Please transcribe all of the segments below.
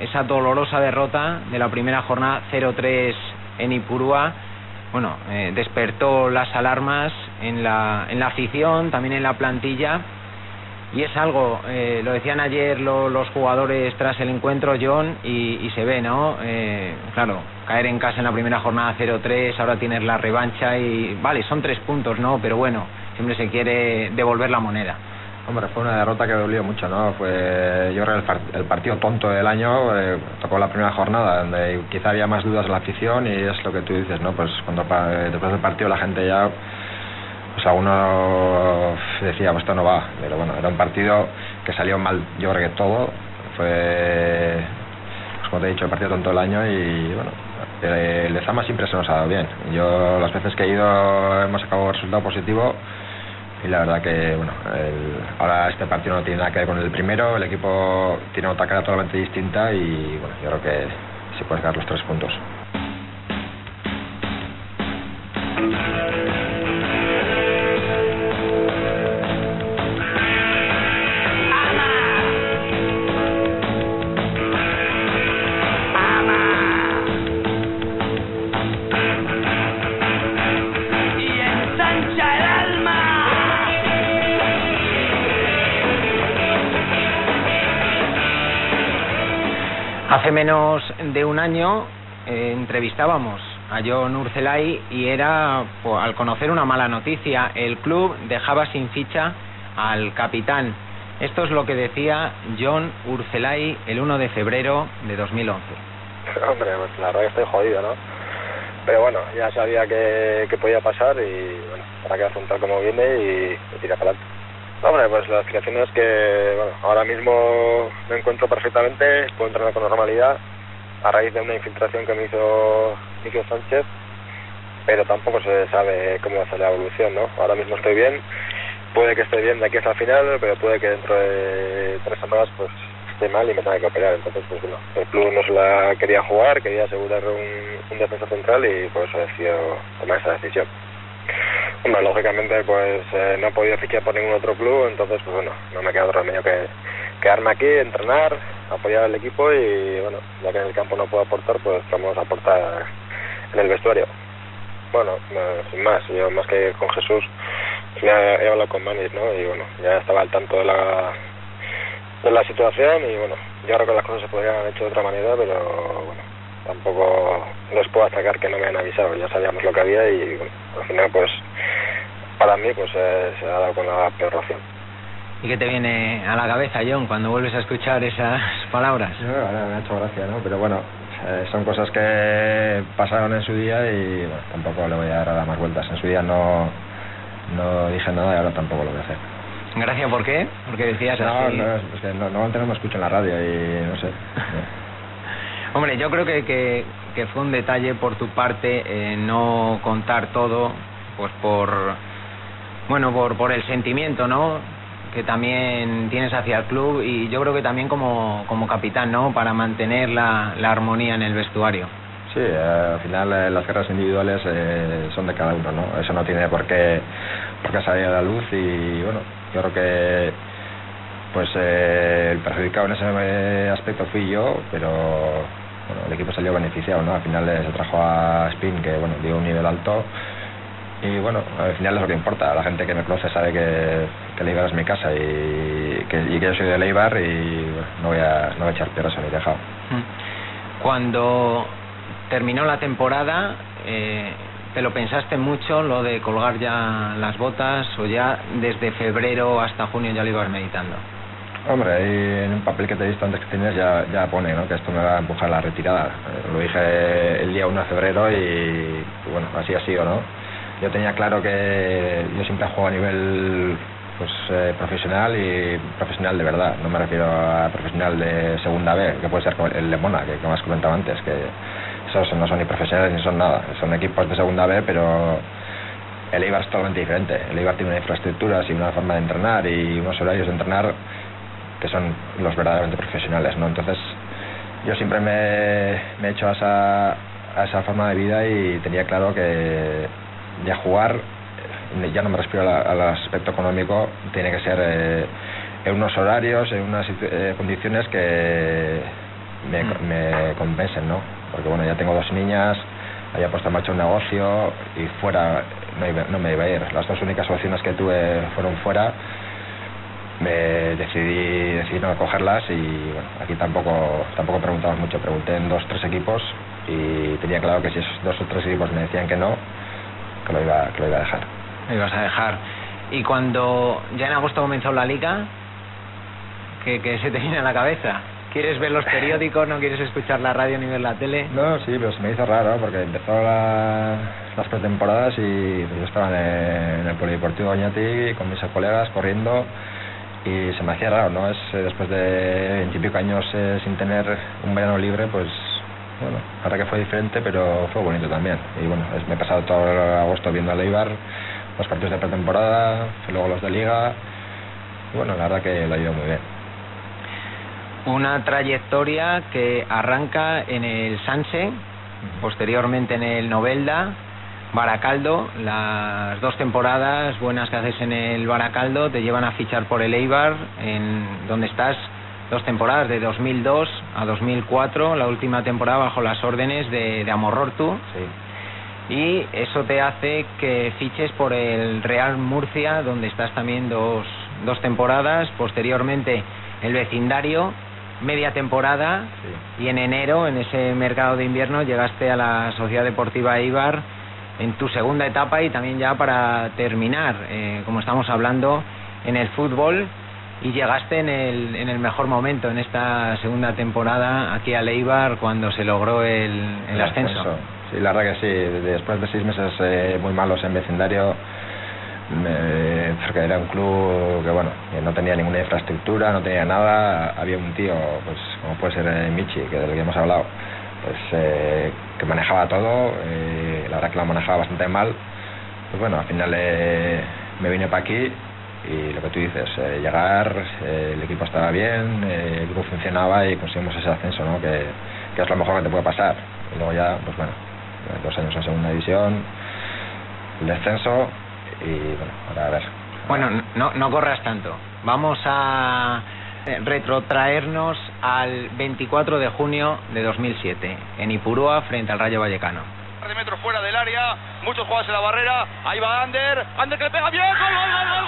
esa dolorosa derrota de la primera jornada 0-3 en Ipurúa, bueno, eh, despertó las alarmas en la, en la afición, también en la plantilla. Y es algo, eh, lo decían ayer los jugadores tras el encuentro, John, y, se ve, ¿no? Eh, claro, caer en casa en la primera jornada 0-3, ahora tienes la revancha y, vale, son tres puntos, ¿no? Pero bueno, siempre se quiere devolver la moneda. Hombre, fue una derrota que dolió mucho, ¿no? Fue, yo creo, el, partido tonto del año. Eh, tocó la primera jornada, donde quizá había más dudas en la afición y es lo que tú dices, ¿no? Pues cuando después del partido la gente ya, pues alguno decía, pues esto no va. Pero bueno, era un partido que salió mal, yo creo que todo. Fue, pues como te he dicho, el partido tonto del año y bueno, el Ezama siempre se nos ha dado bien. Yo las veces que he ido hemos un resultado positivo y la verdad que bueno ahora este partido no tiene nada que ver con el primero el equipo tiene otra cara totalmente distinta y bueno yo creo que se puede sacar los tres puntos Hace menos de un año eh, entrevistábamos a John Urcelay y era, pues, al conocer una mala noticia, el club dejaba sin ficha al capitán. Esto es lo que decía John Urcelay el 1 de febrero de 2011. Hombre, pues la verdad que estoy jodido, ¿no? Pero bueno, ya sabía que, podía pasar y bueno, para que afrontar como viene y, y tirar para adelante. Hombre, pues la explicación es que bueno, ahora mismo me encuentro perfectamente, puedo entrenar con normalidad a raíz de una infiltración que me hizo Miguel Sánchez, pero tampoco se sabe cómo va a ser la evolución, ¿no? Ahora mismo estoy bien, puede que esté bien de aquí hasta el final, pero puede que dentro de tres semanas pues esté mal y me tenga que operar. Entonces, pues bueno, el club no se la quería jugar, quería asegurar un, un defensa central y por eso decidió tomar esa decisión. Hombre, lógicamente pues eh, no he podido fichar por ningún otro club, entonces pues bueno, no me queda otro remedio que quedarme aquí, entrenar, apoyar al equipo y bueno, ya que en el campo no puedo aportar, pues vamos a aportar en el vestuario. Bueno, sin más, yo más que con Jesús ya he hablado con Manis, ¿no? Y bueno, ya estaba al tanto de la de la situación y bueno, yo creo que las cosas se podrían haber hecho de otra manera, pero bueno, tampoco les puedo atacar que no me han avisado, ya sabíamos lo que había y bueno, al final pues para mí pues eh, se ha dado con la peor opción. ¿Y qué te viene a la cabeza, John, cuando vuelves a escuchar esas palabras? me ha hecho gracia, ¿no? Pero bueno, eh, son cosas que pasaron en su día y bueno, tampoco le voy a dar más vueltas. En su día no, no dije nada y ahora tampoco lo voy a hacer. ¿Gracia por qué? Porque decías no, así... No, es que no, no, no me escucho en la radio y no sé. Hombre, yo creo que, que, fue un detalle por tu parte eh, no contar todo, pues por, bueno, por, por el sentimiento, ¿no? Que también tienes hacia el club y yo creo que también como, como capitán, ¿no? Para mantener la, la armonía en el vestuario. Sí, eh, al final eh, las guerras individuales son de cada uno, ¿no? Eso no tiene por qué, por qué salir a la luz y bueno, yo creo que pues eh, el perjudicado en ese aspecto fui yo, pero bueno, el equipo salió beneficiado, ¿no? Al final se trajo a Spin, que bueno, dio un nivel alto. Y bueno, al final es lo que importa. La gente que me conoce sabe que, que Leibar es mi casa y que, yo soy de Leibar y no, voy a, no voy a echar piedras a mi dejado. Mm. Cuando terminó la temporada, eh, ¿te lo pensaste mucho lo de colgar ya las botas o ya desde febrero hasta junio ya lo ibas meditando? Hombre, ahí en un papel que te he visto antes que tenías ya, ya pone ¿no? que esto me va a empujar la retirada. Eh, lo dije el día 1 de febrero y bueno, así ha sido, ¿no? Yo tenía claro que yo siempre juego a nivel pues eh, profesional y profesional de verdad. No me refiero a profesional de segunda B, que puede ser el Lemona, que como has comentado antes, que esos no son ni profesionales ni son nada. Son equipos de segunda B, pero el Eibar es totalmente diferente. El Eibar tiene una infraestructura y una forma de entrenar y unos horarios de entrenar que son los verdaderamente profesionales, ¿no? Entonces, yo siempre me, he hecho a esa, a esa forma de vida y tenía claro que ya jugar, eh, ya no me refiero al aspecto económico, tiene que ser eh, en unos horarios, en unas eh, condiciones que, me, Mm. me compensen, ¿no? Porque bueno, ya tengo dos niñas, había puesto en marcha un negocio y fuera no, iba- no me iba a ir. Las dos únicas opciones que tuve fueron fuera. Me decidí, decidí no cogerlas y bueno, aquí tampoco tampoco preguntamos mucho. Pregunté en dos tres equipos y tenía claro que si esos dos o tres equipos me decían que no, que lo iba, que lo iba a dejar. Me ibas a dejar. Y cuando ya en agosto comenzó la liga, ¿qué, qué se te viene a la cabeza? ¿Quieres ver los periódicos? ¿No quieres escuchar la radio ni ver la tele? No, sí, pero se me hizo raro porque empezó la- las pretemporadas y yo estaba en el, en el Polideportivo Oñati con mis colegas corriendo y se me hacía raro, ¿no? Es eh, después de veintipico años eh, sin tener un verano libre, pues bueno, ahora que fue diferente, pero fue bonito también. Y bueno, es- me he pasado todo el agosto viendo a Leibar, los partidos de pretemporada, luego los de liga. Y bueno, la verdad que lo ha ido muy bien. Una trayectoria que arranca en el Sanse, posteriormente en el Novelda, Baracaldo, las dos temporadas buenas que haces en el Baracaldo te llevan a fichar por el Eibar, en donde estás dos temporadas, de 2002 a 2004, la última temporada bajo las órdenes de, de Amorortu, Sí. y eso te hace que fiches por el Real Murcia, donde estás también dos, dos temporadas, posteriormente el vecindario, media temporada, Sí. y en enero, en ese mercado de invierno, llegaste a la Sociedad Deportiva Eibar en tu segunda etapa y también ya para terminar, eh, como estamos hablando, en el fútbol y llegaste en el, en el mejor momento en esta segunda temporada aquí a Eibar cuando se logró el, el ascenso. Sí, la verdad que sí. Después de seis meses eh, muy malos en vecindario, me- porque era un club que bueno, que no tenía ninguna infraestructura, no tenía nada. Había un tío, pues como puede ser eh, Michi, que del que hemos hablado, pues eh, que manejaba todo. eh, la verdad que lo manejaba bastante mal. Pues bueno, al final eh, me vine para aquí y lo que tú dices, eh, llegar, eh, el equipo estaba bien, eh, el grupo funcionaba y conseguimos ese ascenso, ¿no? Que, que es lo mejor que te puede pasar. Y luego ya, pues bueno, dos años en segunda división, el descenso y bueno, ahora a ver. Bueno, no, no corras tanto. Vamos a retrotraernos al 24 de junio de 2007 en Ipurúa frente al Rayo Vallecano. de metros fuera del área, muchos jugadores en la barrera, ahí va Ander, Ander que le pega bien, gol, gol, gol, gol, gol, gol,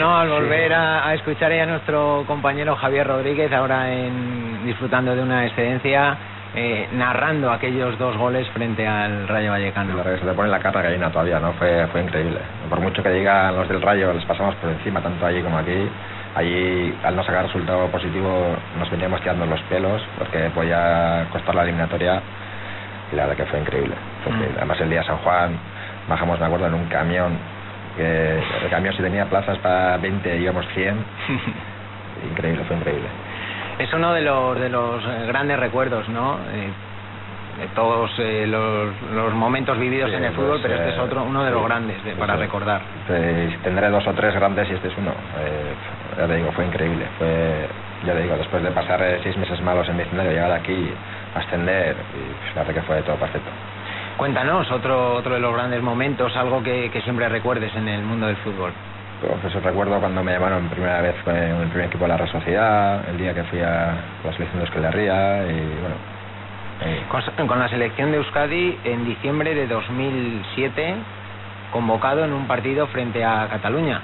¿no? Al volver a, a escuchar a nuestro compañero Javier Rodríguez, ahora en, disfrutando de una excedencia, eh, narrando aquellos dos goles frente al Rayo Vallecano. La verdad que se te pone la cara gallina todavía, ¿no? Fue, fue increíble. Por mucho que digan los del Rayo, les pasamos por encima, tanto allí como aquí. Allí, al no sacar resultado positivo, nos veníamos tirando los pelos, porque podía costar la eliminatoria. Y la verdad que fue increíble. Fue Mm. increíble. Además, el día de San Juan, bajamos, me acuerdo, en un camión. Que el camión, si tenía plazas para 20, íbamos 100. increíble, fue increíble. Es uno de los, de los eh, grandes recuerdos, ¿no? Eh, de todos eh, los, los momentos vividos Sí, en el pues, fútbol, pero este eh, es otro, uno de los sí, grandes de- para sí. recordar. Te- tendré dos o tres grandes y este es uno. Eh, ya te digo, fue increíble. Fue, ya te digo, después de pasar eh, seis meses malos en vecindario, llegar aquí, ascender, y pues, la verdad que fue todo perfecto. Cuéntanos otro, otro de los grandes momentos, algo que, que siempre recuerdes en el mundo del fútbol. Pues recuerdo cuando me llamaron primera vez con el primer equipo de la Real Sociedad, el día que fui a la selección de Euskal Herria y bueno. eh, Con, con la selección de Euskadi en diciembre de 2007, convocado en un partido frente a Cataluña.